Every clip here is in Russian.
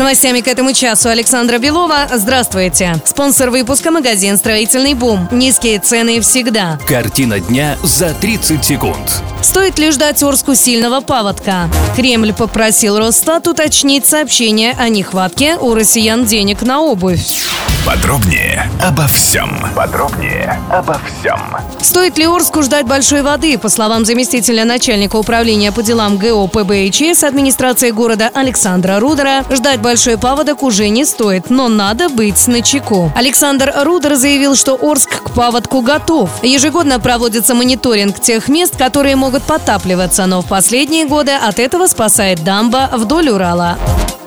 Новостями к этому часу Александра Белова. Здравствуйте. Спонсор выпуска магазин «Строительный бум». Низкие цены всегда. Картина дня за 30 секунд. Стоит ли ждать Орску сильного паводка? Кремль попросил Росстат уточнить сообщение о нехватке у россиян денег на обувь. Подробнее обо всем. Подробнее обо всем. Стоит ли Орску ждать большой воды? По словам заместителя начальника управления по делам ГО ПБХС администрации города Александра Рудера, ждать большой паводок уже не стоит, но надо быть на чеку. Александр Рудер заявил, что Орск к паводку готов. Ежегодно проводится мониторинг тех мест, которые могут потапливаться, но в последние годы от этого спасает дамба вдоль Урала.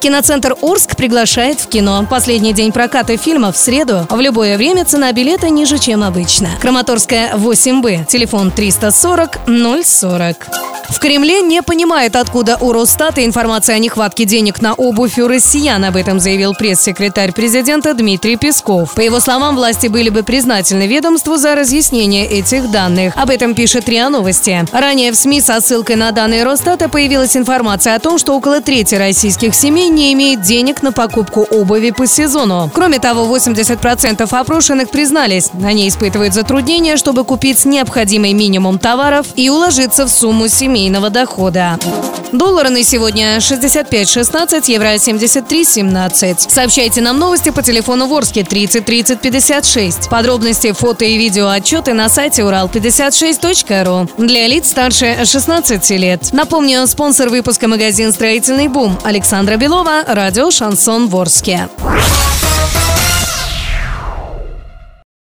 Киноцентр Орск приглашает в кино. Последний день проката фильма в среду. В любое время цена билета ниже, чем обычно. Краматорская 8Б. Телефон 340 040. В Кремле не понимает, откуда у Росстата информация о нехватке денег на обувь у россиян. Об этом заявил пресс-секретарь президента Дмитрий Песков. По его словам, власти были бы признательны ведомству за разъяснение этих данных. Об этом пишет РИА Новости. Ранее в СМИ со ссылкой на данные Росстата появилась информация о том, что около трети российских семей не имеет денег на покупку обуви по сезону. Кроме того, 80% опрошенных признались, они испытывают затруднения, чтобы купить необходимый минимум товаров и уложиться в сумму семейного дохода. Доллары на сегодня 65.16, евро 73.17. Сообщайте нам новости по телефону Ворске 30 30 56. Подробности, фото и видео отчеты на сайте урал56.ру. Для лиц старше 16 лет. Напомню, спонсор выпуска магазин «Строительный бум» Александра Белова, радио «Шансон Ворске».